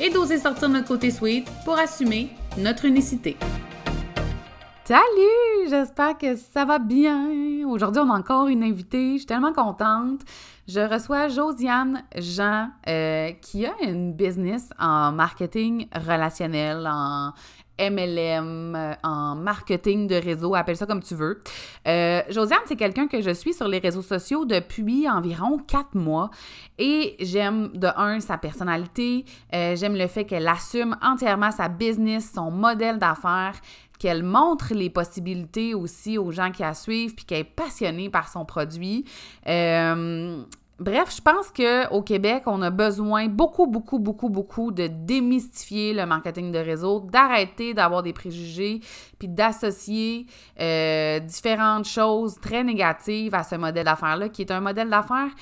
et d'oser sortir notre côté sweet pour assumer notre unicité. Salut! J'espère que ça va bien. Aujourd'hui, on a encore une invitée. Je suis tellement contente. Je reçois Josiane Jean, euh, qui a une business en marketing relationnel, en MLM, euh, en marketing de réseau, appelle ça comme tu veux. Euh, Josiane, c'est quelqu'un que je suis sur les réseaux sociaux depuis environ quatre mois et j'aime de un sa personnalité, euh, j'aime le fait qu'elle assume entièrement sa business, son modèle d'affaires, qu'elle montre les possibilités aussi aux gens qui la suivent, puis qu'elle est passionnée par son produit. Bref, je pense qu'au Québec, on a besoin beaucoup, beaucoup, beaucoup, beaucoup de démystifier le marketing de réseau, d'arrêter d'avoir des préjugés, puis d'associer euh, différentes choses très négatives à ce modèle d'affaires-là, qui est un modèle d'affaires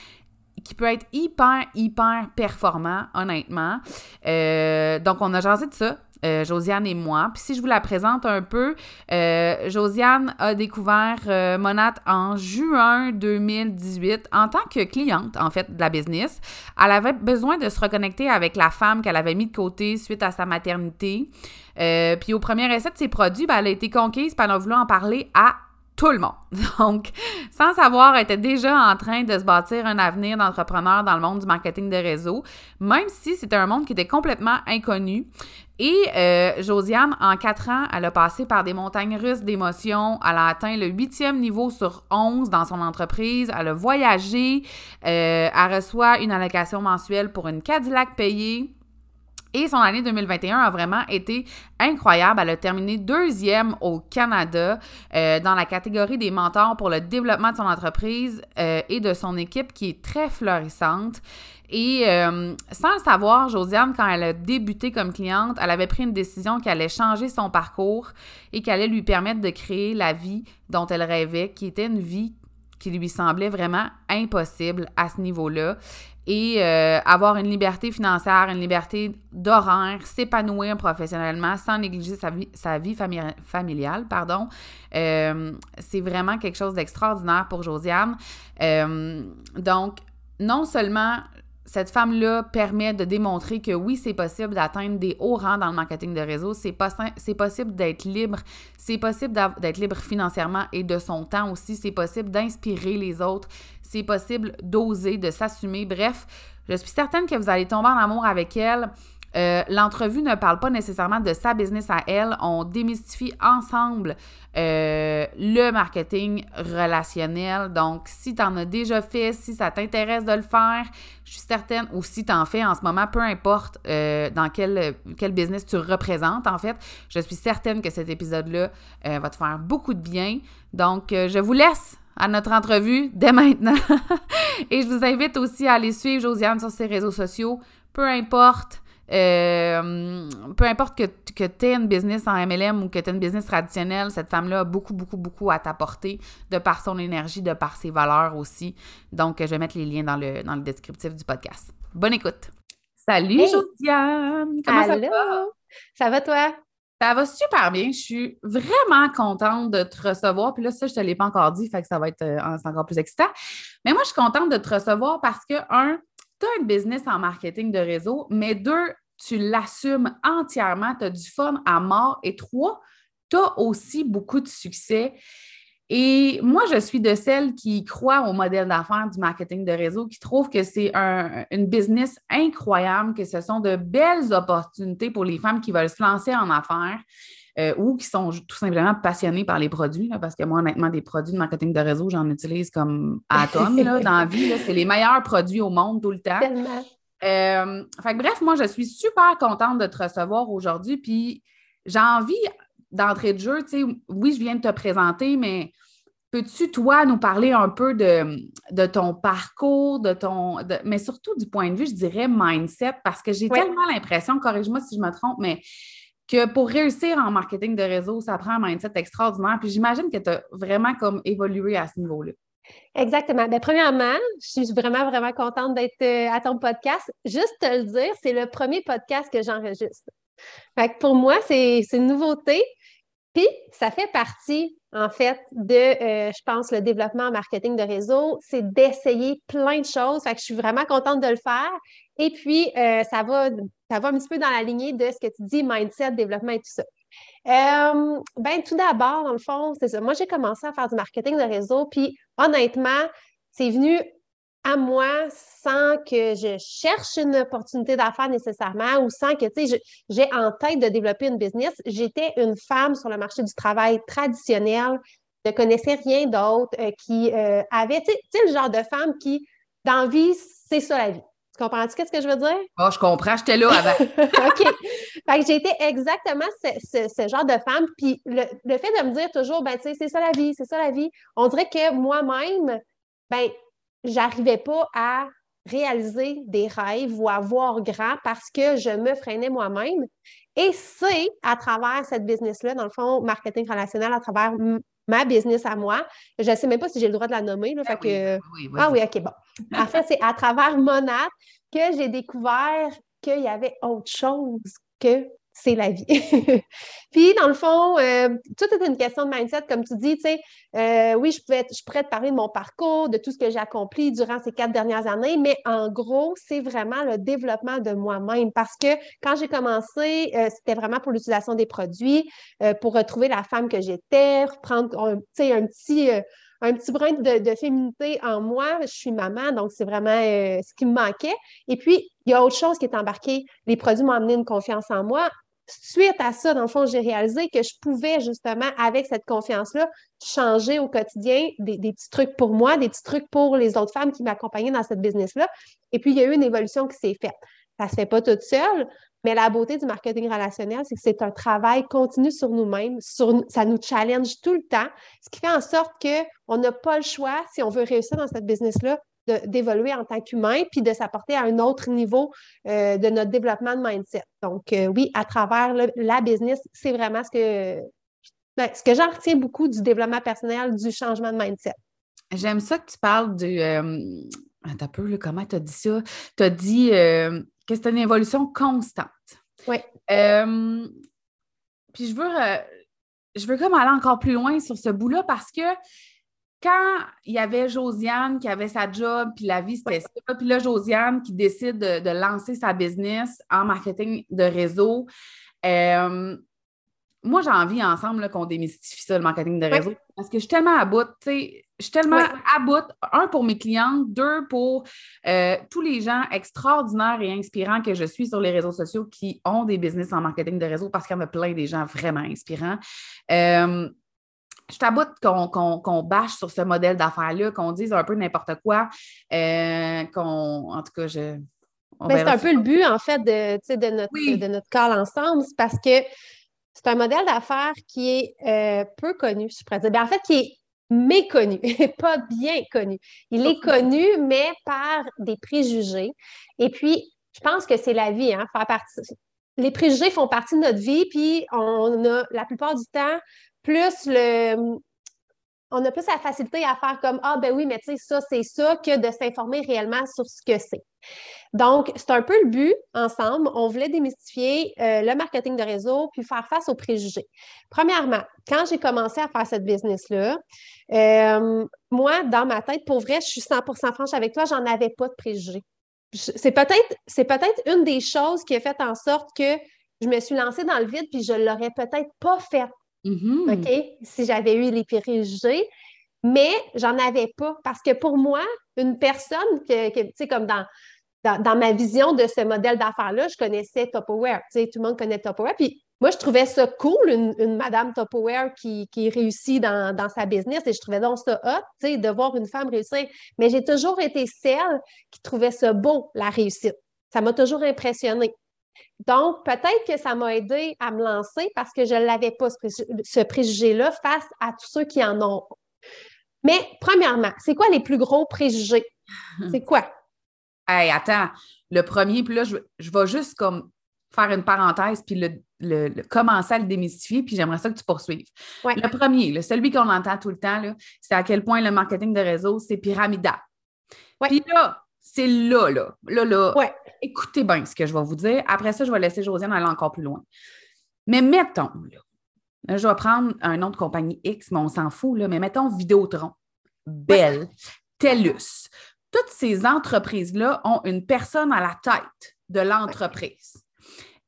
qui peut être hyper, hyper performant, honnêtement. Euh, donc, on a jasé de ça. Euh, Josiane et moi. Puis si je vous la présente un peu, euh, Josiane a découvert euh, Monat en juin 2018 en tant que cliente, en fait, de la business. Elle avait besoin de se reconnecter avec la femme qu'elle avait mis de côté suite à sa maternité. puis au premier essai de ses produits, ben, elle a été conquise, puis elle a voulu en parler à tout le monde. Donc, sans savoir, elle était déjà en train de se bâtir un avenir d'entrepreneur dans le monde du marketing de réseau, même si c'était un monde qui était complètement inconnu. Et euh, Josiane, en quatre ans, elle a passé par des montagnes russes d'émotions. Elle a atteint le huitième niveau sur onze dans son entreprise. Elle a voyagé. Euh, elle reçoit une allocation mensuelle pour une Cadillac payée. Et son année 2021 a vraiment été incroyable. Elle a terminé deuxième au Canada euh, dans la catégorie des mentors pour le développement de son entreprise euh, et de son équipe qui est très florissante. Et euh, sans le savoir, Josiane, quand elle a débuté comme cliente, elle avait pris une décision qui allait changer son parcours et qui allait lui permettre de créer la vie dont elle rêvait, qui était une vie qui lui semblait vraiment impossible à ce niveau-là et euh, avoir une liberté financière, une liberté d'horaire, s'épanouir professionnellement sans négliger sa vie, sa vie familiale. Pardon. Euh, c'est vraiment quelque chose d'extraordinaire pour Josiane. Euh, donc, non seulement cette femme-là permet de démontrer que oui, c'est possible d'atteindre des hauts rangs dans le marketing de réseau, c'est possible d'être libre, c'est possible d'être libre financièrement et de son temps aussi, c'est possible d'inspirer les autres, c'est possible d'oser, de s'assumer. Bref, je suis certaine que vous allez tomber en amour avec elle. Euh, l'entrevue ne parle pas nécessairement de sa business à elle. On démystifie ensemble euh, le marketing relationnel. Donc, si tu en as déjà fait, si ça t'intéresse de le faire, je suis certaine, ou si tu en fais en ce moment, peu importe euh, dans quel, quel business tu représentes, en fait, je suis certaine que cet épisode-là va te faire beaucoup de bien. Donc, je vous laisse à notre entrevue dès maintenant. Et je vous invite aussi à aller suivre Josiane sur ses réseaux sociaux. Peu importe euh, peu importe que, que tu aies une business en MLM ou que tu aies une business traditionnelle, cette femme-là a beaucoup, beaucoup, beaucoup à t'apporter de par son énergie, de par ses valeurs aussi. Donc, je vais mettre les liens dans le, dans le descriptif du podcast. Bonne écoute! Salut Josiane! Comment ça va? Ça va toi? Ça va super bien. Je suis vraiment contente de te recevoir. Puis là, ça, je ne te l'ai pas encore dit, fait que ça va être euh, encore plus excitant. Mais moi, je suis contente de te recevoir parce que, un, tu as un business en marketing de réseau, mais deux, tu l'assumes entièrement, tu as du fun à mort. Et trois, tu as aussi beaucoup de succès. Et moi, je suis de celles qui croient au modèle d'affaires du marketing de réseau, qui trouvent que c'est un, une business incroyable, que ce sont de belles opportunités pour les femmes qui veulent se lancer en affaires. Euh, ou qui sont tout simplement passionnés par les produits, parce que moi, honnêtement, des produits de marketing de réseau, j'en utilise comme à tonnes dans la vie. C'est les meilleurs produits au monde tout le temps. Euh, fait bref, moi, je suis super contente de te recevoir aujourd'hui. Puis j'ai envie d'entrer de jeu, tu sais, oui, je viens de te présenter, mais Peux-tu, toi, nous parler un peu de, de ton parcours, de ton, mais surtout du point de vue, je dirais, mindset, parce que j'ai tellement l'impression, corrige-moi si je me trompe, mais que pour réussir en marketing de réseau, ça prend un mindset extraordinaire. Puis j'imagine que tu as vraiment comme évolué à ce niveau-là. Exactement. Bien, premièrement, je suis vraiment, vraiment contente d'être euh, à ton podcast. Juste te le dire, c'est le premier podcast que j'enregistre. Fait que pour moi, c'est une nouveauté. Puis, ça fait partie, en fait, de, euh, je pense, le développement en marketing de réseau. C'est d'essayer plein de choses. Fait je suis vraiment contente de le faire. Et puis, euh, ça, va, ça va un petit peu dans la lignée de ce que tu dis, mindset, développement et tout ça. Euh, ben, tout d'abord, dans le fond, c'est ça. Moi, j'ai commencé à faire du marketing de réseau, puis honnêtement, c'est venu à moi sans que je cherche une opportunité d'affaires nécessairement ou sans que, tu sais, j'ai en tête de développer une business. J'étais une femme sur le marché du travail traditionnel, ne connaissais rien d'autre, euh, qui euh, avait, tu sais, le genre de femme qui, dans vie, c'est ça la vie. Tu comprends-tu ce que je veux dire? Oh, je comprends, j'étais là avant. OK. Fait que j'ai été exactement ce, genre de femme. Puis le, fait de me dire toujours, ben, tu sais, c'est ça la vie, c'est ça la vie, on dirait que moi-même, ben, j'arrivais pas à réaliser des rêves ou à voir grand parce que je me freinais moi-même. Et c'est à travers cette business-là, dans le fond, marketing relationnel, à travers ma business à moi. Je ne sais même pas si j'ai le droit de la nommer. Là, ah, fait oui, que... ah oui, OK, bon. En fait, c'est à travers Monat que j'ai découvert qu'il y avait autre chose que c'est la vie. puis, dans le fond, euh, tout est une question de mindset, comme tu dis, tu sais, euh, oui, je, pouvais, je pourrais te parler de mon parcours, de tout ce que j'ai accompli durant ces quatre dernières années, mais en gros, c'est vraiment le développement de moi-même parce que quand j'ai commencé, euh, c'était vraiment pour l'utilisation des produits, pour retrouver la femme que j'étais, prendre, un, un petit un petit brin de, féminité en moi. Je suis maman, donc c'est vraiment ce qui me manquait. Et puis, il y a autre chose qui est embarqué. Les produits m'ont amené une confiance en moi suite à ça, dans le fond, j'ai réalisé que je pouvais justement, avec cette confiance-là, changer au quotidien des, petits trucs pour moi, des petits trucs pour les autres femmes qui m'accompagnaient dans cette business-là. Et puis, il y a eu une évolution qui s'est faite. Ça ne se fait pas toute seule, mais la beauté du marketing relationnel, c'est que c'est un travail continu sur nous-mêmes, ça nous challenge tout le temps, ce qui fait en sorte qu'on n'a pas le choix, si on veut réussir dans cette business-là, d'évoluer en tant qu'humain, puis de s'apporter à un autre niveau euh, de notre développement de mindset. Donc, euh, oui, à travers la business, c'est vraiment ce que, ben, ce que j'en retiens beaucoup du développement personnel, du changement de mindset. J'aime ça que tu parles du. Euh, attends un peu, comment tu as dit ça? Tu as dit que c'est une évolution constante. Oui. puis je veux, je veux comme aller encore plus loin sur ce bout-là parce que quand il y avait Josiane qui avait sa job, puis la vie, c'était ça, puis là, Josiane qui décide de, lancer sa business en marketing de réseau, euh, moi, j'ai envie ensemble qu'on démystifie ça, le marketing de réseau, parce que je suis tellement à bout, tu sais, je suis tellement à bout, un pour mes clients, deux pour euh, tous les gens extraordinaires et inspirants que je suis sur les réseaux sociaux qui ont des business en marketing de réseau, parce qu'il y en a plein des gens vraiment inspirants. Euh, je t'aboute qu'on bâche sur ce modèle d'affaires-là, qu'on dise un peu n'importe quoi, euh, qu'on, en tout cas, je. Ben, c'est un peu le but, en fait, de, de, notre, de notre call ensemble, c'est parce que c'est un modèle d'affaires qui est euh, peu connu, je pourrais dire. Ben, en fait, qui est méconnu, pas bien connu. Il est connu, mais par des préjugés. Et puis, je pense que c'est la vie, hein, faire partie. Les préjugés font partie de notre vie, puis on a la plupart du temps plus le. On a plus la facilité à faire comme Ah, ben oui, mais tu sais, ça, c'est ça, que de s'informer réellement sur ce que c'est. Donc, c'est un peu le but ensemble. On voulait démystifier euh, le marketing de réseau puis faire face aux préjugés. Premièrement, quand j'ai commencé à faire cette business-là, euh, moi, dans ma tête, pour vrai, je suis 100% franche avec toi, j'en avais pas de préjugés. C'est peut-être, une des choses qui a fait en sorte que je me suis lancée dans le vide puis je l'aurais peut-être pas fait Mm-hmm. OK? Si j'avais eu les préjugés. Mais j'en avais pas parce que pour moi, une personne que, tu sais, comme dans, dans, ma vision de ce modèle d'affaires-là, je connaissais Tupperware. Tu sais, tout le monde connaît Tupperware. Puis moi, je trouvais ça cool, une, Madame Tupperware qui, qui réussit dans, dans, sa business et je trouvais donc ça hot, tu sais, de voir une femme réussir. Mais j'ai toujours été celle qui trouvait ça beau, la réussite. Ça m'a toujours impressionnée. Donc, peut-être que ça m'a aidé à me lancer parce que je ne l'avais pas, ce préjugé-là, face à tous ceux qui en ont. Mais premièrement, c'est quoi les plus gros préjugés? C'est quoi? Hey, attends, le premier, puis là, je, je vais juste comme faire une parenthèse, puis le, commencer à le démystifier, puis j'aimerais ça que tu poursuives. Le premier, le celui qu'on entend tout le temps, c'est à quel point le marketing de réseau, c'est pyramidal. Puis là, c'est là, là, là, là. Écoutez bien ce que je vais vous dire. Après ça, je vais laisser Josiane aller encore plus loin. Mais mettons, là, je vais prendre un nom de compagnie X, mais on s'en fout, là, mais mettons Vidéotron, Belle, TELUS. Toutes ces entreprises-là ont une personne à la tête de l'entreprise.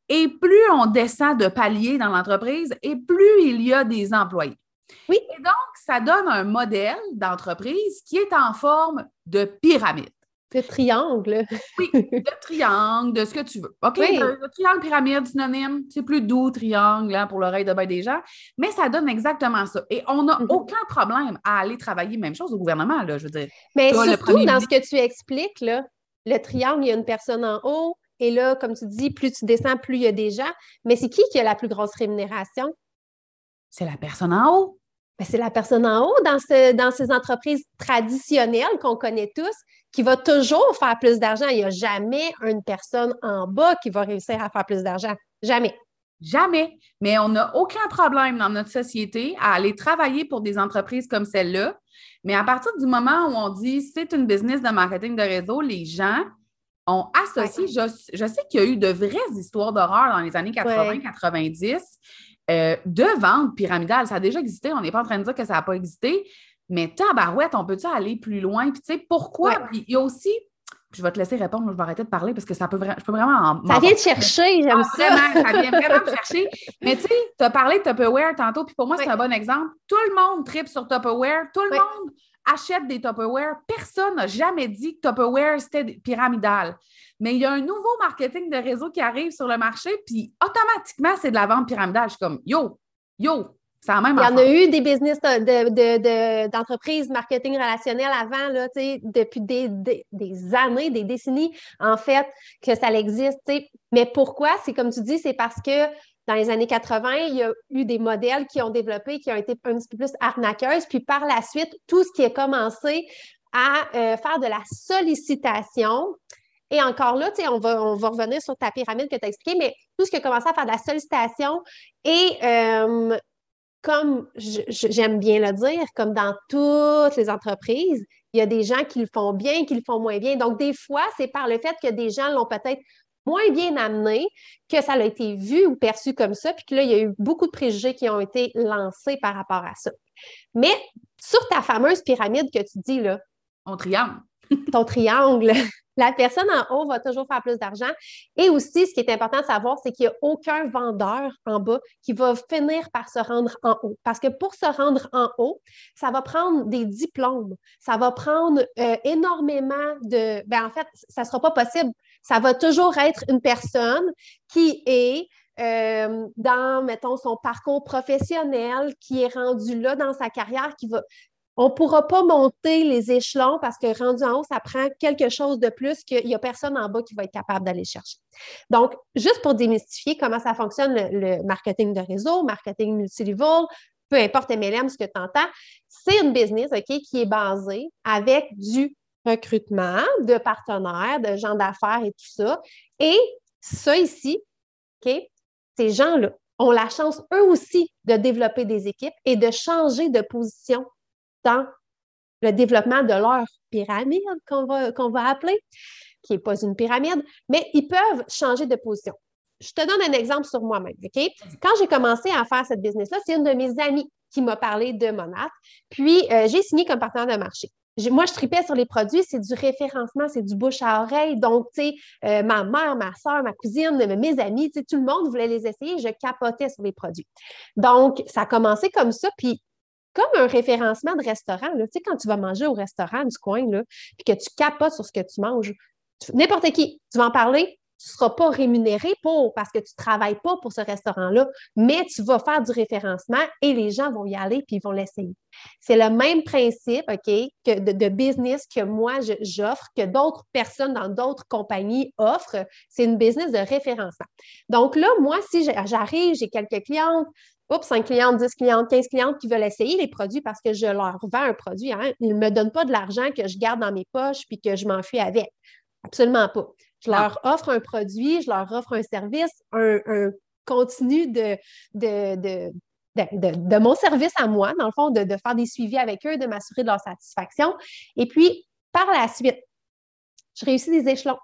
Et plus on descend de palier dans l'entreprise, et plus il y a des employés. Oui. Et donc, ça donne un modèle d'entreprise qui est en forme de pyramide. De triangle. oui, de triangle, de ce que tu veux. OK? Le, triangle pyramide, synonyme, c'est plus doux, triangle, hein, pour l'oreille de bain des gens, mais ça donne exactement ça. Et on n'a mhm. aucun problème à aller travailler, même chose au gouvernement, là, je veux dire. Mais surtout dans ce que tu expliques, là, le triangle, il y a une personne en haut, et là, comme tu dis, plus tu descends, plus il y a des gens. Mais c'est qui qui a la plus grosse rémunération? C'est la personne en haut. Ben, c'est la personne en haut dans, ce, dans ces entreprises traditionnelles qu'on connaît tous qui va toujours faire plus d'argent. Il n'y a jamais une personne en bas qui va réussir à faire plus d'argent. Jamais. Jamais. Mais on n'a aucun problème dans notre société à aller travailler pour des entreprises comme celle-là. Mais à partir du moment où on dit c'est une business de marketing de réseau, les gens ont associé. Je, sais qu'il y a eu de vraies histoires d'horreur dans les années 80-90 euh, de vente pyramidale. Ça a déjà existé. On n'est pas en train de dire que ça n'a pas existé. Mais tabarouette, on peut-tu aller plus loin? Puis tu sais, pourquoi? Puis il y a aussi je vais te laisser répondre, je vais arrêter de parler parce que ça peut, je peux vraiment en. Ça vient de chercher, j'aime ah, ça. Vraiment, ça vient vraiment de chercher. Mais tu sais, tu as parlé de Tupperware tantôt, puis pour moi, c'est un bon exemple. Tout le monde tripe sur Tupperware, tout le monde achète des Tupperware. Personne n'a jamais dit que Tupperware, c'était pyramidal. Mais il y a un nouveau marketing de réseau qui arrive sur le marché, puis automatiquement, c'est de la vente pyramidale. Je suis comme, yo, yo, la même Il y en a eu des business d'entreprises de, marketing relationnel avant, là, depuis des, des, années, des décennies, en fait, que ça existe. Mais pourquoi? C'est comme tu dis, c'est parce que dans les années 80, il y a eu des modèles qui ont développé, qui ont été un petit peu plus arnaqueuses. Puis par la suite, tout ce qui a commencé à euh, faire de la sollicitation. Et encore là, on va, on va revenir sur ta pyramide que tu as expliqué, mais tout ce qui a commencé à faire de la sollicitation et euh, comme j'aime bien le dire, comme dans toutes les entreprises, il y a des gens qui le font bien, qui le font moins bien. Donc, des fois, c'est par le fait que des gens l'ont peut-être moins bien amené, que ça a été vu ou perçu comme ça, puis que là, il y a eu beaucoup de préjugés qui ont été lancés par rapport à ça. Mais sur ta fameuse pyramide que tu dis, là. Ton triangle. ton triangle. La personne en haut va toujours faire plus d'argent. Et aussi, ce qui est important de savoir, c'est qu'il n'y a aucun vendeur en bas qui va finir par se rendre en haut. Parce que pour se rendre en haut, ça va prendre des diplômes, ça va prendre euh, énormément de... Ben, en fait, ça ne sera pas possible ça va toujours être une personne qui est euh, dans, mettons, son parcours professionnel, qui est rendu là dans sa carrière, qui va. On ne pourra pas monter les échelons parce que rendu en haut, ça prend quelque chose de plus qu'il n'y a personne en bas qui va être capable d'aller chercher. Donc, juste pour démystifier comment ça fonctionne le, marketing de réseau, marketing multilevel, peu importe MLM, ce que tu entends, c'est une business qui est basée avec du recrutement de partenaires, de gens d'affaires et tout ça. Et ça ici, OK, ces gens-là ont la chance, eux aussi, de développer des équipes et de changer de position dans le développement de leur pyramide qu'on va, qu'on va appeler, qui n'est pas une pyramide, mais ils peuvent changer de position. Je te donne un exemple sur moi-même, OK? Quand j'ai commencé à faire cette business-là, c'est une de mes amies qui m'a parlé de Monat. Puis, euh, j'ai signé comme partenaire de marché moi, je tripais sur les produits, c'est du référencement, c'est du bouche à oreille. Donc, tu sais, euh, ma mère, ma soeur, ma cousine, mes amis, tu sais, tout le monde voulait les essayer. Je capotais sur les produits. Donc, ça a commencé comme ça. Puis, comme un référencement de restaurant, tu quand tu vas manger au restaurant du coin, là, puis que tu capotes sur ce que tu manges, n'importe qui, tu vas en parler, tu ne seras pas rémunéré pour parce que tu ne travailles pas pour ce restaurant-là, mais tu vas faire du référencement et les gens vont y aller puis ils vont l'essayer. C'est le même principe, que de, business que moi j'offre, que d'autres personnes dans d'autres compagnies offrent. C'est une business de référencement. Donc là, moi, si j'arrive, j'ai quelques clientes, oups, 5 clientes, 10 clientes, 15 clientes qui veulent essayer les produits parce que je leur vends un produit. Hein. Ils ne me donnent pas de l'argent que je garde dans mes poches puis que je m'enfuis avec. Absolument pas. Je leur offre un produit, je leur offre un service, un, continu de, de, de, mon service à moi, dans le fond, de, faire des suivis avec eux, de m'assurer de leur satisfaction. Et puis, par la suite, je réussis des échelons.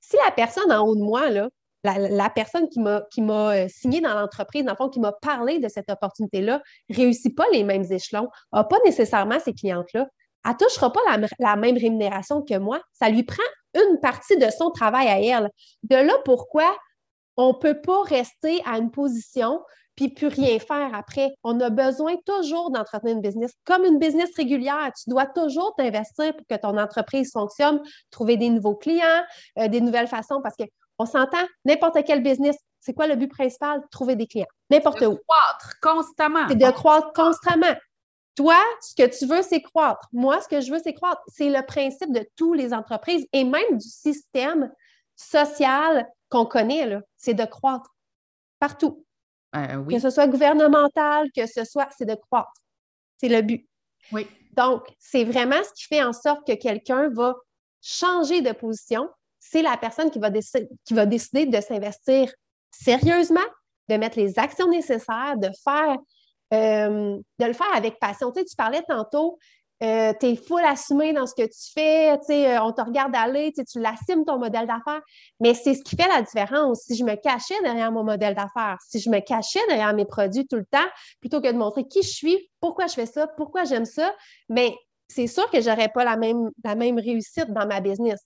Si la personne en haut de moi, là, la, personne qui m'a, euh, signé dans l'entreprise, dans le fond, qui m'a parlé de cette opportunité-là, réussit pas les mêmes échelons, n'a pas nécessairement ces clientes-là, elle ne touchera pas la, même rémunération que moi. Ça lui prend une partie de son travail à elle. De là pourquoi on ne peut pas rester à une position puis plus rien faire après. On a besoin toujours d'entretenir une business. Comme une business régulière, tu dois toujours t'investir pour que ton entreprise fonctionne, trouver des nouveaux clients, euh, des nouvelles façons, parce qu'on s'entend, n'importe quel business, c'est quoi le but principal? Trouver des clients, n'importe où. De croître constamment. C'est de croître constamment. Toi, ce que tu veux, c'est croître. Moi, ce que je veux, c'est croître. C'est le principe de toutes les entreprises et même du système social qu'on connaît, c'est de croître partout. Euh, que ce soit gouvernemental, que ce soit, c'est de croître. C'est le but. Oui. Donc, c'est vraiment ce qui fait en sorte que quelqu'un va changer de position. C'est la personne qui va, décider de s'investir sérieusement, de mettre les actions nécessaires, de faire euh, de le faire avec passion. Tu, sais, tu parlais tantôt, euh, tu es full assumé dans ce que tu fais, tu sais, euh, on te regarde aller, tu l'assumes ton modèle d'affaires, mais c'est ce qui fait la différence. Si je me cachais derrière mon modèle d'affaires, si je me cachais derrière mes produits tout le temps, plutôt que de montrer qui je suis, pourquoi je fais ça, pourquoi j'aime ça, mais c'est sûr que je n'aurais pas la même, la même réussite dans ma business.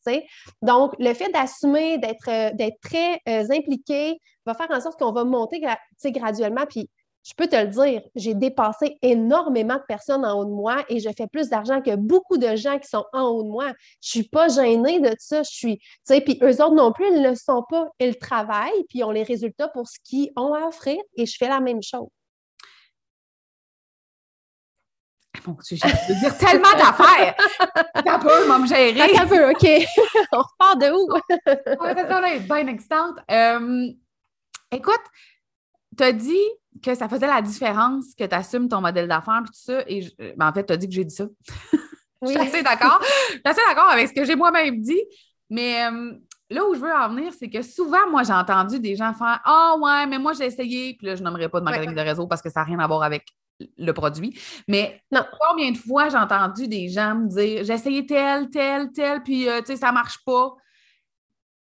Donc, le fait d'assumer, d'être, d'être très impliqué, va faire en sorte qu'on va monter graduellement. Puis je peux te le dire, j'ai dépassé énormément de personnes en haut de moi et je fais plus d'argent que beaucoup de gens qui sont en haut de moi. Je ne suis pas gênée de ça. Je suis, tu sais, puis eux autres non plus, ils ne le sont pas. Ils travaillent, puis ont les résultats pour ce qu'ils ont à offrir et je fais la même chose. Bon, je veux dire tellement d'affaires. un peu, m'a me gérer. Un peu, OK. On repart de où? ouais, ça, là, bien excitante. Euh, écoute, tu as dit que ça faisait la différence que tu assumes ton modèle d'affaires et tout ça. Et ben, en fait, tu as dit que j'ai dit ça. Oui. je suis assez d'accord. Je suis assez d'accord avec ce que j'ai moi-même dit. Mais euh, là où je veux en venir, c'est que souvent, moi, j'ai entendu des gens faire Ah ouais, mais moi, j'ai essayé. Puis là, je n'aimerais pas de marketing de réseau parce que ça n'a rien à voir avec le produit. Mais non. combien de fois j'ai entendu des gens me dire J'ai essayé tel, tel, tel, puis euh, tu sais, ça ne marche pas.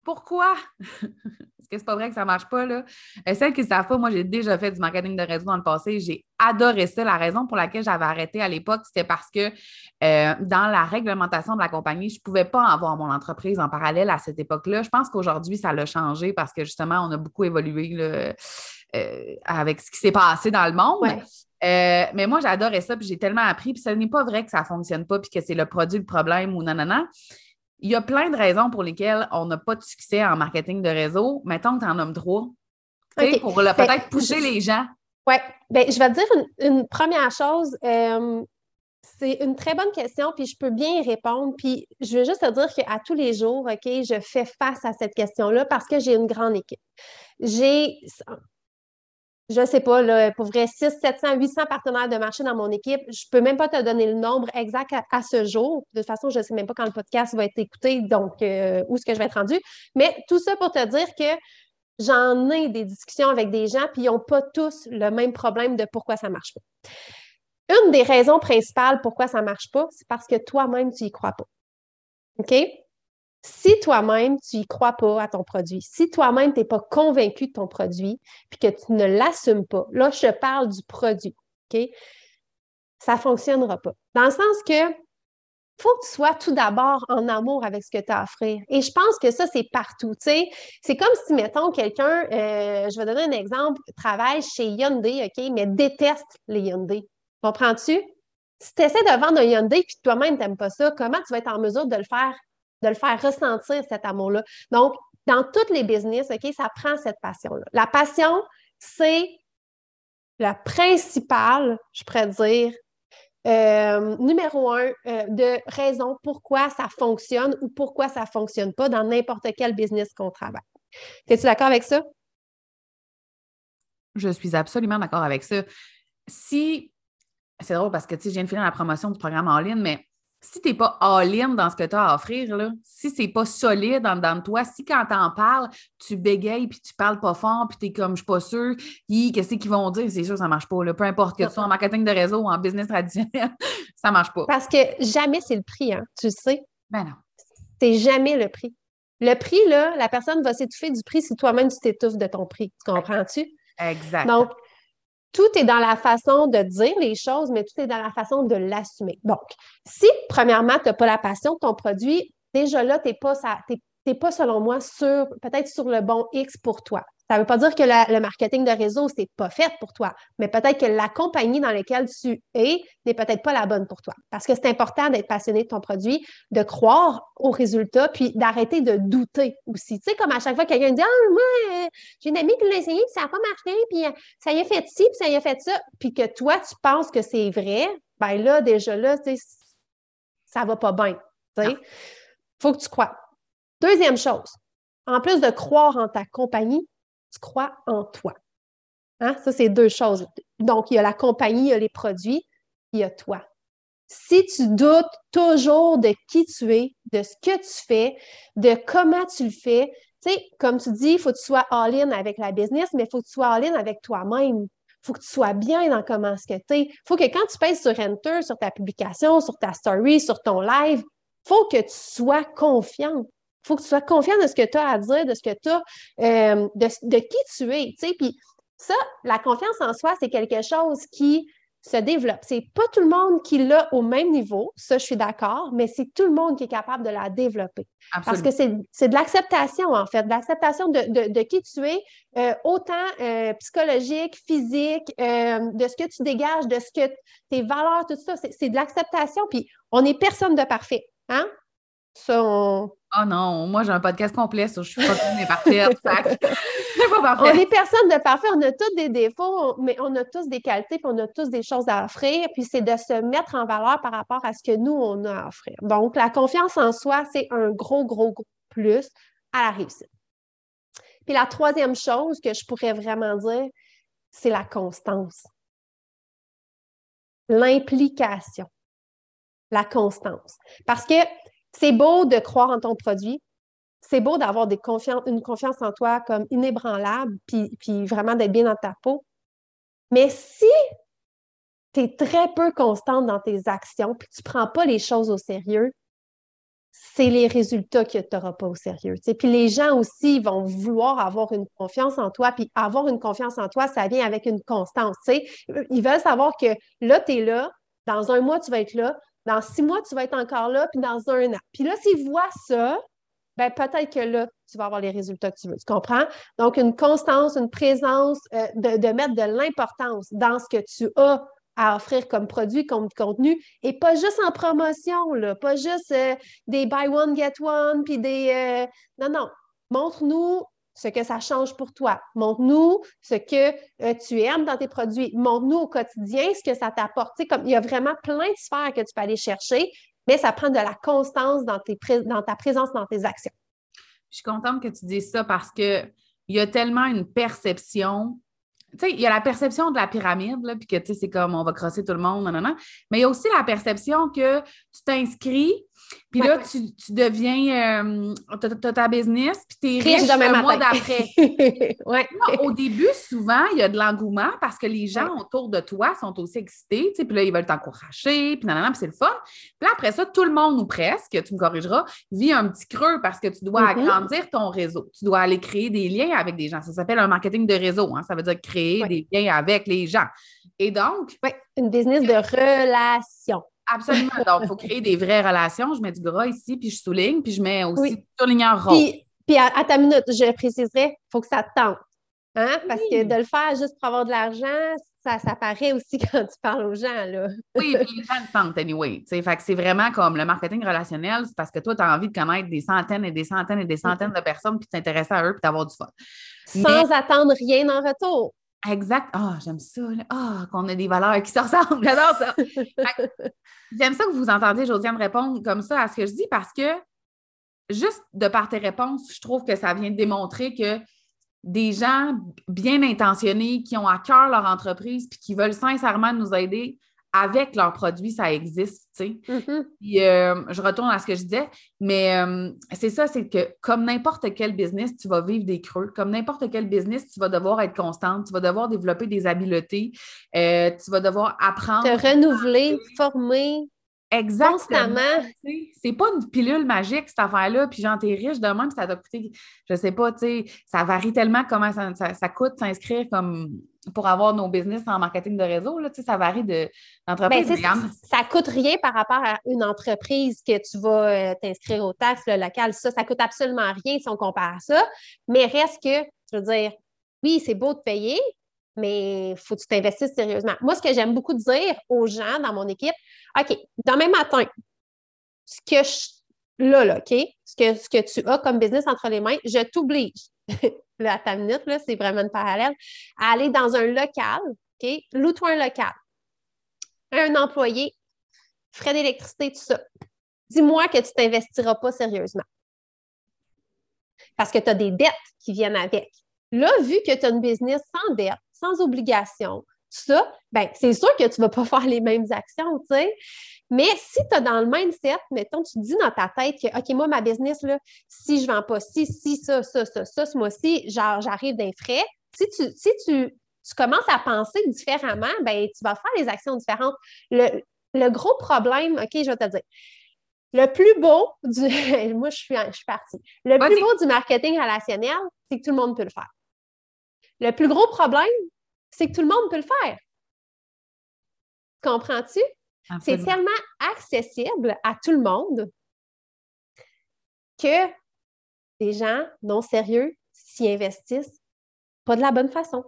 Pourquoi? que c'est pas vrai que ça marche pas, là. Euh, celles qui ne savent pas, moi, j'ai déjà fait du marketing de réseau dans le passé. J'ai adoré ça. La raison pour laquelle j'avais arrêté à l'époque, c'était parce que euh, dans la réglementation de la compagnie, je ne pouvais pas avoir mon entreprise en parallèle à cette époque-là. Je pense qu'aujourd'hui, ça l'a changé parce que justement, on a beaucoup évolué euh, avec ce qui s'est passé dans le monde. Mais moi, j'adorais ça, puis j'ai tellement appris, puis ce n'est pas vrai que ça ne fonctionne pas, puis que c'est le produit le problème ou non, non, non il y a plein de raisons pour lesquelles on n'a pas de succès en marketing de réseau. Mettons que tu en nommes trois. Pour ben, peut-être pousser les gens. Oui. Ben, je vais te dire une, première chose. Euh, c'est une très bonne question, puis je peux bien y répondre. Puis je veux juste te dire qu'à tous les jours, OK, je fais face à cette question-là parce que j'ai une grande équipe. J'ai je ne sais pas, pour vrai, 600, 700, 800 partenaires de marché dans mon équipe. Je ne peux même pas te donner le nombre exact à, ce jour. De toute façon, je ne sais même pas quand le podcast va être écouté, donc euh, où est-ce que je vais être rendu. Mais tout ça pour te dire que j'en ai des discussions avec des gens, puis ils n'ont pas tous le même problème de pourquoi ça ne marche pas. Une des raisons principales pourquoi ça ne marche pas, c'est parce que toi-même, tu n'y crois pas. OK? Si toi-même, tu n'y crois pas à ton produit, si toi-même, tu n'es pas convaincu de ton produit, puis que tu ne l'assumes pas, là, je parle du produit, OK? Ça ne fonctinnera pas. Dans le sens que faut que tu sois tout d'abord en amour avec ce que tu as à offrir. Et je pense que ça, c'est partout. C'est comme si, mettons, quelqu'un, euh, je vais donner un exemple, travaille chez Hyundai, OK, mais déteste les Hyundai. Comprends-tu? Si tu essaies de vendre un Hyundai puis toi-même, tu n'aimes pas ça, comment tu vas être en mesure de le faire de le faire ressentir cet amour-là. Donc, dans tous les business, OK, ça prend cette passion-là. La passion, c'est la principale, je pourrais dire, euh, numéro un, euh, de raison pourquoi ça fonctionne ou pourquoi ça ne fonctionne pas dans n'importe quel business qu'on travaille. Es-tu d'accord avec ça? Je suis absolument d'accord avec ça. Si, c'est drôle parce que je viens de finir la promotion du programme en ligne, mais si tu n'es pas all-in dans ce que tu as à offrir, là, si c'est pas solide en dedans de toi, si quand tu en parles, tu bégayes puis tu parles pas fort puis tu es comme je suis pas sûre, qu'est-ce qu'ils vont dire? C'est sûr, ça marche pas. Là. Peu importe que tu sois en marketing de réseau ou en business traditionnel, ça marche pas. Parce que jamais c'est le prix, hein, tu sais. Ben non. C'est jamais le prix. Le prix, là, la personne va s'étouffer du prix si toi-même tu t'étouffes de ton prix. Tu comprends-tu? Exact. Donc, tout est dans la façon de dire les choses, mais tout est dans la façon de l'assumer. Donc, si, premièrement, tu n'as pas la passion de ton produit, déjà là, tu n'es pas, pas, selon moi, sur, peut-être sur le bon X pour toi. Ça ne veut pas dire que le marketing de réseau, c'est pas fait pour toi, mais peut-être que la compagnie dans laquelle tu es n'est peut-être pas la bonne pour toi. Parce que c'est important d'être passionné de ton produit, de croire aux résultats, puis d'arrêter de douter aussi. Tu sais, comme à chaque fois, quelqu'un dit Ah, moi, euh, j'ai une amie qui l'a essayé, puis ça n'a pas marché, puis euh, ça y a fait ci, puis ça y a fait ça, puis que toi, tu penses que c'est vrai, ben là, déjà là, tu sais, ça va pas bien. Tu sais, faut que tu crois. Deuxième chose, en plus de croire en ta compagnie, tu crois en toi. Hein? Ça, c'est deux choses. Donc, il y a la compagnie, il y a les produits, il y a toi. Si tu doutes toujours de qui tu es, de ce que tu fais, de comment tu le fais, tu sais, comme tu dis, il faut que tu sois all-in avec la business, mais il faut que tu sois all-in avec toi-même. Il faut que tu sois bien dans comment ce que tu es. Il faut que quand tu pèses sur Enter, sur ta publication, sur ta story, sur ton live, il faut que tu sois confiante. Il faut que tu sois confiant de ce que tu as à dire, de ce que tu as, euh, de, qui tu es. Puis ça, la confiance en soi, c'est quelque chose qui se développe. C'est pas tout le monde qui l'a au même niveau, ça je suis d'accord, mais c'est tout le monde qui est capable de la développer. Parce que c'est de l'acceptation, en fait, de l'acceptation de, qui tu es, euh, autant euh, psychologique, physique, de ce que tu dégages, de ce que tes valeurs, tout ça, c'est de l'acceptation. Puis on n'est personne de parfait. Hein? Ça, on, Oh non, moi j'ai un podcast complet sur je suis pas mais parfaite. On est personne de parfait, on a tous des défauts, mais on a tous des qualités, puis on a tous des choses à offrir, puis c'est de se mettre en valeur par rapport à ce que nous, on a à offrir. Donc, la confiance en soi, c'est un gros, gros, gros plus à la réussite. Puis la troisième chose que je pourrais vraiment dire, c'est la constance. L'implication. La constance. Parce que c'est beau de croire en ton produit. C'est beau d'avoir une confiance en toi comme inébranlable, puis, vraiment d'être bien dans ta peau. Mais si tu es très peu constante dans tes actions, puis tu ne prends pas les choses au sérieux, c'est les résultats que tu n'auras pas au sérieux. Puis les gens aussi vont vouloir avoir une confiance en toi, puis avoir une confiance en toi, ça vient avec une constance. Ils veulent savoir que là, tu es là, dans un mois, tu vas être là, dans six mois, tu vas être encore là, puis dans un an. Puis là, s'ils voient ça, ben peut-être que là, tu vas avoir les résultats que tu veux. Tu comprends? Donc, une constance, une présence, euh, de, mettre de l'importance dans ce que tu as à offrir comme produit, comme contenu, et pas juste en promotion, là, pas juste euh, des buy one, get one, puis des... Euh, non, non. Montre-nous ce que ça change pour toi. Montre-nous ce que euh, tu aimes dans tes produits. Montre-nous au quotidien ce que ça t'apporte. Il y a vraiment plein de sphères que tu peux aller chercher, mais ça prend de la constance dans, tes dans ta présence dans tes actions. Je suis contente que tu dises ça parce qu'il y a tellement une perception. Tu sais, il y a la perception de la pyramide, là, puis que, tu sais, c'est comme on va crosser tout le monde, non. Mais il y a aussi la perception que tu t'inscris, puis là, tu, deviens, euh, tu as, ta business, puis tu es riche, le mois d'après. ouais. Au début, souvent, il y a de l'engouement parce que les gens autour de toi sont aussi excités, puis là, ils veulent t'encourager, puis puis c'est le fun. Puis là, après ça, tout le monde, ou presque, tu me corrigeras, vit un petit creux parce que tu dois mm-hmm. agrandir ton réseau. Tu dois aller créer des liens avec des gens. Ça s'appelle un marketing de réseau. Hein. Ça veut dire créer des liens avec les gens. Et donc... Oui, une business de relation. Absolument. Donc, il faut créer des vraies relations. Je mets du gras ici, puis je souligne, puis je mets aussi oui. surligneur rond. Puis, puis à, ta minute, je préciserai, il faut que ça tente. Hein? Parce que de le faire juste pour avoir de l'argent, ça, ça paraît aussi quand tu parles aux gens. Là. oui, puis les gens le sentent anyway. Fait que c'est vraiment comme le marketing relationnel, c'est parce que toi, tu as envie de connaître des centaines et des centaines et des centaines de personnes, puis t'intéresser à eux, puis d'avoir du fun. Sans attendre rien en retour. Exact. Ah, j'aime ça. Ah, qu'on a des valeurs qui se ressemblent. J'adore ça. j'aime ça que vous entendiez Josiane répondre comme ça à ce que je dis parce que juste de par tes réponses, je trouve que ça vient démontrer que des gens bien intentionnés qui ont à cœur leur entreprise puis qui veulent sincèrement nous aider avec leurs produits, ça existe, tu sais. Mm-hmm. Puis, euh, je retourne à ce que je disais, mais euh, c'est ça, c'est que comme n'importe quel business, tu vas vivre des creux. Comme n'importe quel business, tu vas devoir être constante, tu vas devoir développer des habiletés, euh, tu vas devoir apprendre. Te renouveler, former. Exactement. Constamment. C'est pas une pilule magique, cette affaire-là, puis genre, t'es riche demain, puis ça t'a coûté, je sais pas, tu sais, ça varie tellement comment ça, ça, ça coûte s'inscrire comme pour avoir nos business en marketing de réseau, là, ça varie de- Ben, d'entreprise. sais, Regarde. ça coûte rien par rapport à une entreprise que tu vas euh, t'inscrire aux taxes, le local, ça, ça coûte absolument rien si on compare à ça. Mais reste que, je veux dire, oui, c'est beau de payer, mais il faut que tu t'investisses sérieusement. Moi, ce que j'aime beaucoup dire aux gens dans mon équipe, OK, demain matin, ce que je. Là, là, OK? Ce que, ce que tu as comme business entre les mains, je t'oblige. à ta minute, là, c'est vraiment une parallèle, à aller dans un local, OK? Loue-toi un local. Un employé, frais d'électricité, tout ça. Dis-moi que tu ne t'investiras pas sérieusement. Parce que tu as des dettes qui viennent avec. Là, vu que tu as une business sans dette, sans obligation, ça, ben, c'est sûr que tu ne vas pas faire les mêmes actions, tu sais. Mais si tu as dans le mindset, mettons, tu dis dans ta tête que, OK, moi, ma business, là, si je ne vends pas ci, si, ça, ça, ça, ça, ce mois-ci, j'arrive d'un frais. Si tu, si tu, tu commences à penser différemment, ben, tu vas faire les actions différentes. Le, le gros problème, OK, je vais te dire. Le plus beau du. Moi, je suis, je suis partie. Le plus beau du marketing relationnel, c'est que tout le monde peut le faire. Le plus gros problème, c'est que tout le monde peut le faire. Comprends-tu? C'est tellement accessible à tout le monde que des gens non sérieux s'y investissent pas de la bonne façon.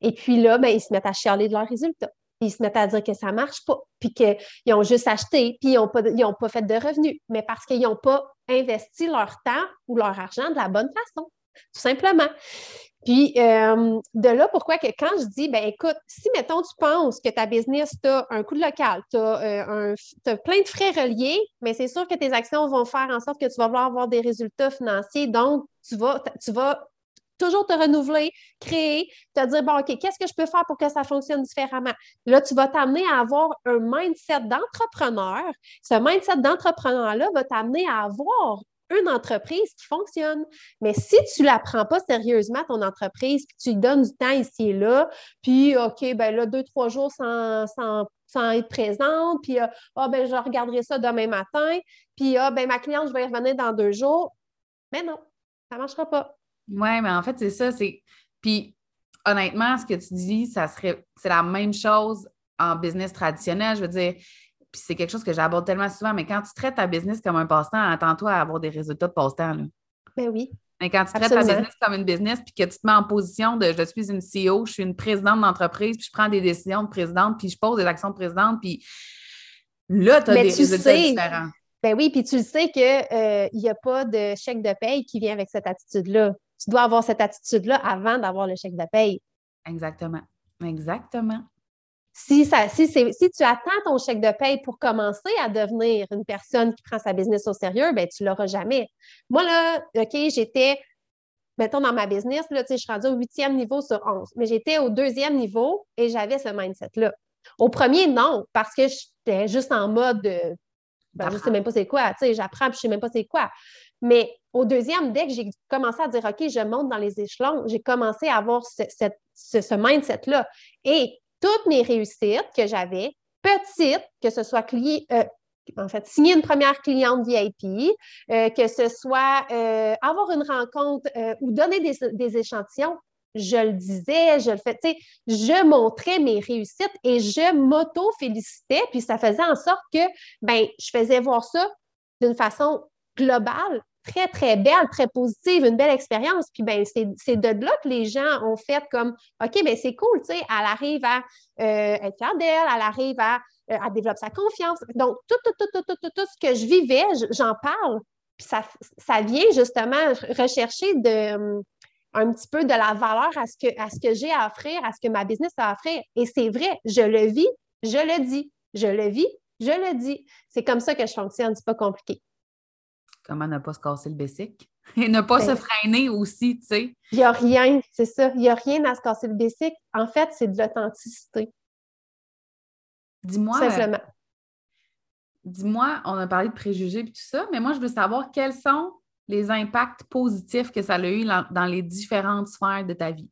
Et puis là, ben, ils se mettent à chialer de leurs résultats. Ils se mettent à dire que ça ne marche pas, puis qu'ils ont juste acheté, puis ils n'ont pas, de- ils ont pas fait de revenus, mais parce qu'ils n'ont pas investi leur temps ou leur argent de la bonne façon, tout simplement. Puis euh, de là, pourquoi que quand je dis, ben écoute, si mettons tu penses que ta business, tu as un coût local, tu as, plein de frais reliés, mais c'est sûr que tes actions vont faire en sorte que tu vas vouloir avoir des résultats financiers. Donc, tu vas, tu vas toujours te renouveler, créer, te dire, bon, OK, qu'est-ce que je peux faire pour que ça fonctionne différemment? Là, tu vas t'amener à avoir un mindset d'entrepreneur. Ce mindset d'entrepreneur-là va t'amener à avoir une entreprise qui fonctionne. Mais si tu ne la prends pas sérieusement, ton entreprise, puis tu lui donnes du temps ici et là, puis OK, ben là, deux, trois jours sans, sans, sans être présente, puis ah, ah, ben je regarderai ça demain matin, puis ah, ben ma cliente, je vais y revenir dans deux jours. Mais non, ça ne marchera pas. Oui, mais en fait, c'est ça. C'est... Puis, honnêtement, ce que tu dis, ça serait... c'est la même chose en business traditionnel. Je veux dire, puis c'est quelque chose que j'aborde tellement souvent, mais quand tu traites ta business comme un passe-temps, attends-toi à avoir des résultats de passe-temps. Là. Ben oui. Mais quand tu traites ta business comme une business, puis que tu te mets en position de je suis une CEO, je suis une présidente d'entreprise, puis je prends des décisions de présidente, puis je pose des actions de présidente, puis là, tu as Mais des tu résultats sais- différents. Ben oui, puis tu le sais qu'il n'y a pas de chèque de paye qui vient avec cette attitude-là. Tu dois avoir cette attitude-là avant d'avoir le chèque de paye. Exactement. Exactement. Si, ça, si, si tu attends ton chèque de paye pour commencer à devenir une personne qui prend sa business au sérieux, ben tu ne l'auras jamais. Moi, là, OK, j'étais, mettons, dans ma business, là, je suis rendue au huitième niveau sur 11, mais j'étais au deuxième niveau et j'avais ce mindset-là. Au premier, non, parce que j'étais juste en mode, euh, ben, je ne sais même pas c'est quoi, tu sais, j'apprends puis je ne sais même pas c'est quoi. Mais au deuxième, dès que j'ai commencé à dire, OK, je monte dans les échelons, j'ai commencé à avoir ce- ce mindset-là. Et toutes mes réussites que j'avais, petites, que ce soit cli- euh, en fait, signer une première cliente VIP, euh, que ce soit euh, avoir une rencontre ou donner des, des échantillons, je le disais, je le fais, tu sais, je montrais mes réussites et je m'auto-félicitais, puis ça faisait en sorte que, ben, je faisais voir ça d'une façon globale, très, très belle, très positive, une belle expérience. Puis, ben, c'est de là que les gens ont fait comme, OK, ben c'est cool, tu sais, elle arrive à euh, être fière d'elle, elle arrive à, euh, à développer sa confiance. Donc, tout, tout, tout, tout, tout, tout, tout ce que je vivais, je- j'en parle. Puis ça, ça vient justement rechercher de, hum, un petit peu de la valeur à ce que, à ce que j'ai à offrir, à ce que ma business a à offrir. Et c'est vrai, je le vis, je le dis. Je le vis, je le dis. C'est comme ça que je fonctionne, c'est pas compliqué. Comment ne pas se casser le bessic? Et ne pas se freiner aussi, tu sais. Il n'y a rien, c'est ça. Il n'y a rien à se casser le basic. En fait, c'est de l'authenticité. Dis-moi. Simplement. Dis-moi, on a parlé de préjugés et tout ça, mais moi, je veux savoir quels sont les impacts positifs que ça a eu dans les différentes sphères de ta vie.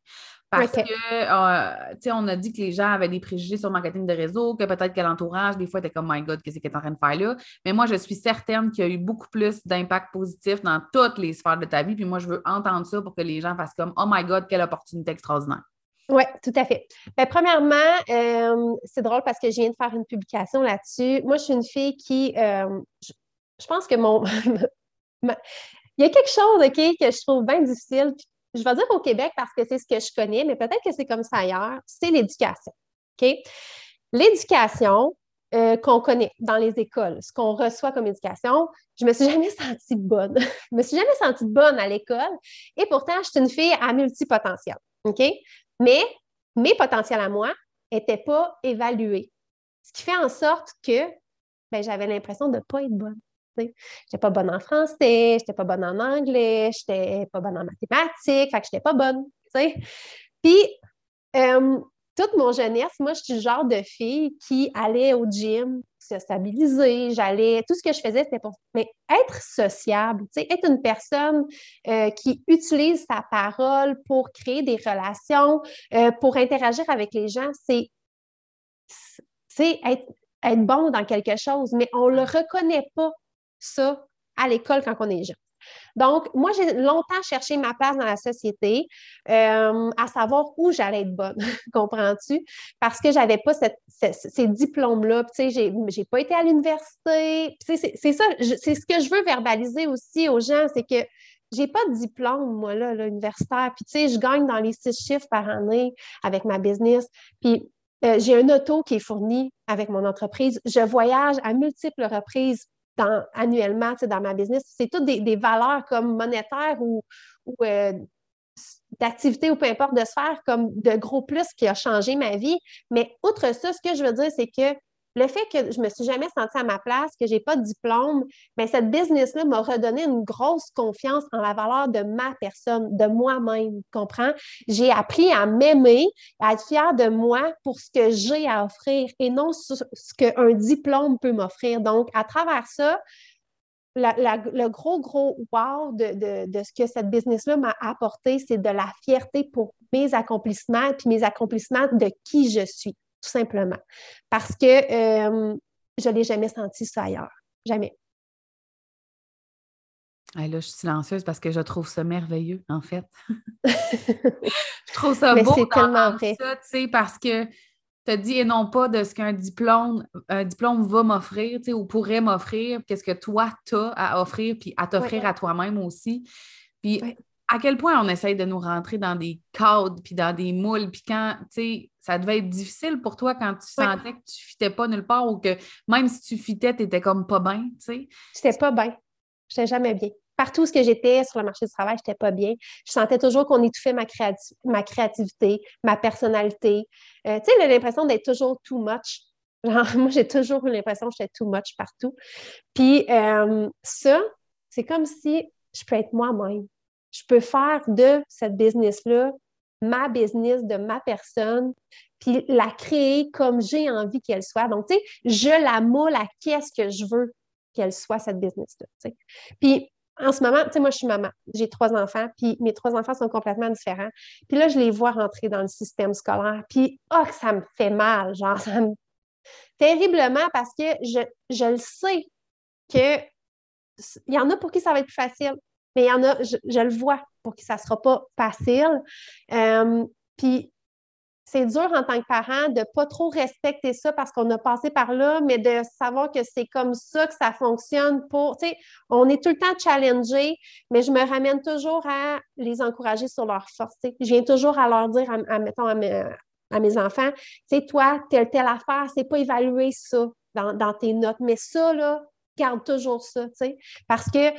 Parce que, euh, tu sais, on a dit que les gens avaient des préjugés sur le marketing de réseau, que peut-être que l'entourage, des fois, était comme, My God, qu'est-ce qu'elle est en train de faire là? Mais moi, je suis certaine qu'il y a eu beaucoup plus d'impact positif dans toutes les sphères de ta vie. Puis moi, je veux entendre ça pour que les gens fassent comme, Oh my God, quelle opportunité extraordinaire. Oui, tout à fait. Bien, premièrement, euh, c'est drôle parce que je viens de faire une publication là-dessus. Moi, je suis une fille qui, euh, je, pense que mon... Il y a quelque chose, OK, que je trouve bien difficile, je vais dire au Québec parce que c'est ce que je connais, mais peut-être que c'est comme ça ailleurs, c'est l'éducation. L'éducation euh, qu'on connaît dans les écoles, ce qu'on reçoit comme éducation, je ne me suis jamais sentie bonne. je me suis jamais sentie bonne à l'école et pourtant, je suis une fille à multipotentiel. Mais mes potentiels à moi n'étaient pas évalués. Ce qui fait en sorte que ben, j'avais l'impression de ne pas être bonne. Je n'étais pas bonne en français, je n'étais pas bonne en anglais, je n'étais pas bonne en mathématiques, fait que je n'étais pas bonne. Puis, toute mon jeunesse, moi, je suis le genre de fille qui allait au gym, se stabiliser, j'allais, tout ce que je faisais, c'était pour. Mais être sociable, être une personne euh, qui utilise sa parole pour créer des relations, euh, pour interagir avec les gens, c'est être, être bon dans quelque chose, mais on ne le reconnaît pas ça à l'école quand on est jeune. Donc, moi, j'ai longtemps cherché ma place dans la société, euh, à savoir où j'allais être bonne, comprends-tu? Parce que je n'avais pas ces diplômes-là. Tu sais, j'ai, n'ai pas été à l'université. c'est, ça, c'est ce que je veux verbaliser aussi aux gens, c'est que j'ai pas de diplôme, moi, là, universitaire. Puis, tu sais, je gagne dans les six chiffres par année avec ma business. Puis, euh, j'ai un auto qui est fourni avec mon entreprise. Je voyage à multiples reprises annuellement dans ma business. C'est toutes des, valeurs comme monétaires ou, ou euh, d'activité ou peu importe de sphère comme de gros plus qui a changé ma vie. Mais outre ça, ce que je veux dire, c'est que le fait que je me suis jamais sentie à ma place, que j'ai pas de diplôme, mais cette business-là m'a redonné une grosse confiance en la valeur de ma personne, de moi-même, comprends? J'ai appris à m'aimer, à être fière de moi pour ce que j'ai à offrir et non ce qu'un diplôme peut m'offrir. Donc, à travers ça, le gros, gros wow de, de ce que cette business-là m'a apporté, c'est de la fierté pour mes accomplissements, puis mes accomplissements de qui je suis tout simplement. Parce que euh, je ne l'ai jamais senti ça ailleurs. Jamais. là, je suis silencieuse parce que je trouve ça merveilleux, en fait. je trouve ça beau c'est tellement vrai. ça, tu sais, parce que tu as dit et non pas de ce qu'un diplôme, un diplôme va m'offrir, tu sais, ou pourrait m'offrir, qu'est-ce que toi, tu as à offrir, puis à t'offrir à toi-même aussi. Puis à quel point on essaye de nous rentrer dans des cadres, puis dans des moules, puis quand, tu sais, ça devait être difficile pour toi quand tu sentais que tu fitais pas nulle part ou que même si tu fitais, tu étais comme pas bien, tu sais? J'étais pas bien. J'étais jamais bien. Partout où j'étais sur le marché du travail, j'étais pas bien. Je sentais toujours qu'on étouffait ma, ma créativité, ma personnalité. Euh, tu sais, j'ai l'impression d'être toujours too much. moi, j'ai toujours eu l'impression que j'étais too much partout. Puis euh, ça, c'est comme si je peux être moi-même je peux faire de cette business-là ma business, de ma personne, puis la créer comme j'ai envie qu'elle soit. Donc, tu sais, je la moule à qu'est-ce que je veux qu'elle soit, cette business-là. Puis, en ce moment, tu sais, moi, je suis maman. J'ai trois enfants, puis mes trois enfants sont complètement différents. Puis là, je les vois rentrer dans le système scolaire. Puis, oh, ça me fait mal, genre, ça me... Terriblement, parce que je, je le sais que il y en a pour qui ça va être plus facile. Mais il y en a, je, le vois, pour que ça ne sera pas facile. Euh, puis c'est dur en tant que parent de ne pas trop respecter ça parce qu'on a passé par là, mais de savoir que c'est comme ça que ça fonctionne pour, tu sais, on est tout le temps challengé, mais je me ramène toujours à les encourager sur leur force. Je viens toujours à leur dire, à, mettons, à mes, enfants, tu sais, toi, telle, telle affaire, c'est pas évaluer ça dans, dans, tes notes, mais ça, là, garde toujours ça, tu sais, parce que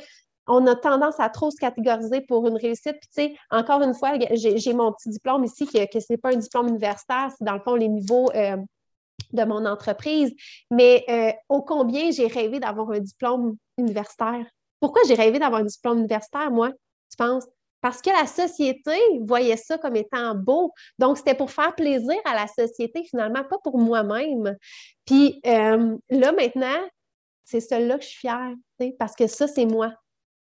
on a tendance à trop se catégoriser pour une réussite. Puis, tu sais, encore une fois, j'ai mon petit diplôme ici, que, ce n'est pas un diplôme universitaire, c'est dans le fond les niveaux euh, de mon entreprise. Mais euh, ô combien j'ai rêvé d'avoir un diplôme universitaire? Pourquoi j'ai rêvé d'avoir un diplôme universitaire, moi? tu penses? Parce que la société voyait ça comme étant beau. Donc, c'était pour faire plaisir à la société, finalement, pas pour moi-même. Puis euh, là, maintenant, c'est celle-là que je suis fière, parce que ça, c'est moi.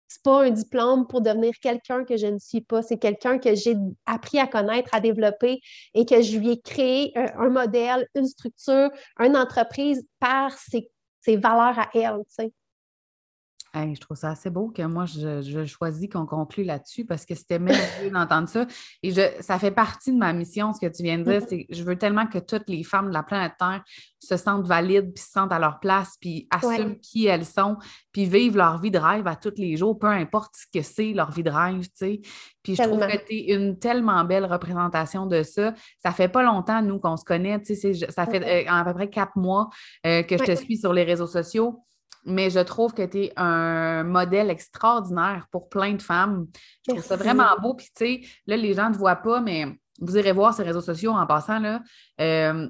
C'est pas un diplôme pour devenir quelqu'un que je ne suis pas. C'est quelqu'un que j'ai appris à connaître, à développer et que je lui ai créé un, modèle, une structure, une entreprise par ses, valeurs à elle. Je trouve ça assez beau que moi, je, choisis qu'on conclue là-dessus parce que c'était merveilleux d'entendre ça. Et je, ça fait partie de ma mission, ce que tu viens de dire. C'est je veux tellement que toutes les femmes de la planète Terre se sentent valides, puis se sentent à leur place, puis assument qui elles sont, puis vivent leur vie de rêve à tous les jours, peu importe ce que c'est, leur vie de rêve, tu sais. Puis je trouve que tu es une tellement belle représentation de ça. Ça fait pas longtemps, nous, qu'on se connaît, tu sais, ça fait euh, à peu près quatre mois euh, que je te suis sur les réseaux sociaux mais je trouve que tu es un modèle extraordinaire pour plein de femmes. Je trouve ça vraiment beau. Puis, tu sais, là, les gens ne te voient pas, mais vous irez voir ces réseaux sociaux en passant, là. Euh,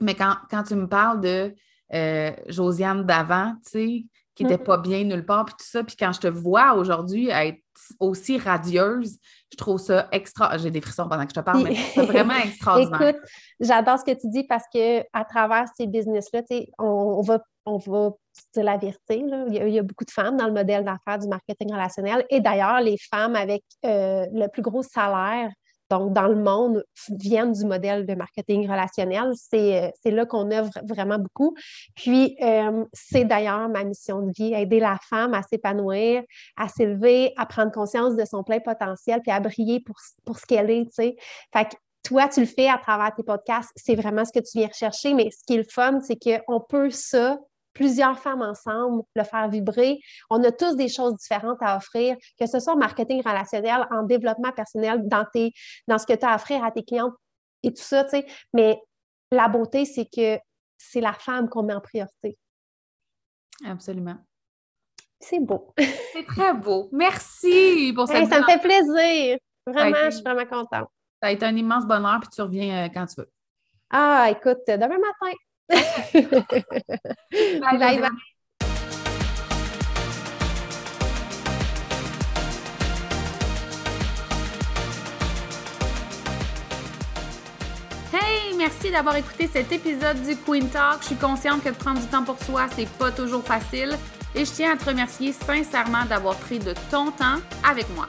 mais quand, tu me parles de euh, Josiane d'avant, tu sais, qui n'était mm. pas bien nulle part, puis tout ça, puis quand je te vois aujourd'hui être aussi radieuse, je trouve ça extra. J'ai des frissons pendant que je te parle, mais c'est vraiment extraordinaire. Écoute, j'adore ce que tu dis parce que à travers ces business-là, on, on, va, on va dire la vérité. Il, y a, beaucoup de femmes dans le modèle d'affaires du marketing relationnel. Et d'ailleurs, les femmes avec euh, le plus gros salaire donc, dans le monde, viennent du modèle de marketing relationnel. C'est euh, là qu'on œuvre vraiment beaucoup. Puis, euh, c'est d'ailleurs ma mission de vie, aider la femme à s'épanouir, à s'élever, à prendre conscience de son plein potentiel, puis à briller pour, pour ce qu'elle est, tu sais. Fait que toi, tu le fais à travers tes podcasts, c'est vraiment ce que tu viens rechercher, mais ce qui est le fun, c'est qu'on peut ça plusieurs femmes ensemble, le faire vibrer. On a tous des choses différentes à offrir, que ce soit en marketing relationnel, en développement personnel, dans, tes, dans ce que tu as à offrir à tes clientes et tout ça, tu sais. Mais la beauté, c'est que c'est la femme qu'on met en priorité. Absolument. C'est beau. C'est très beau. Merci pour cette Ça me fait plaisir. Vraiment, je suis vraiment contente. Ça a été un immense bonheur, puis tu reviens euh, quand tu veux. Ah, écoute, demain matin bye, Hey, merci d'avoir écouté cet épisode du Queen Talk. Je suis consciente que prendre du temps pour soi, c'est pas toujours facile. Et je tiens à te remercier sincèrement d'avoir pris de ton temps avec moi.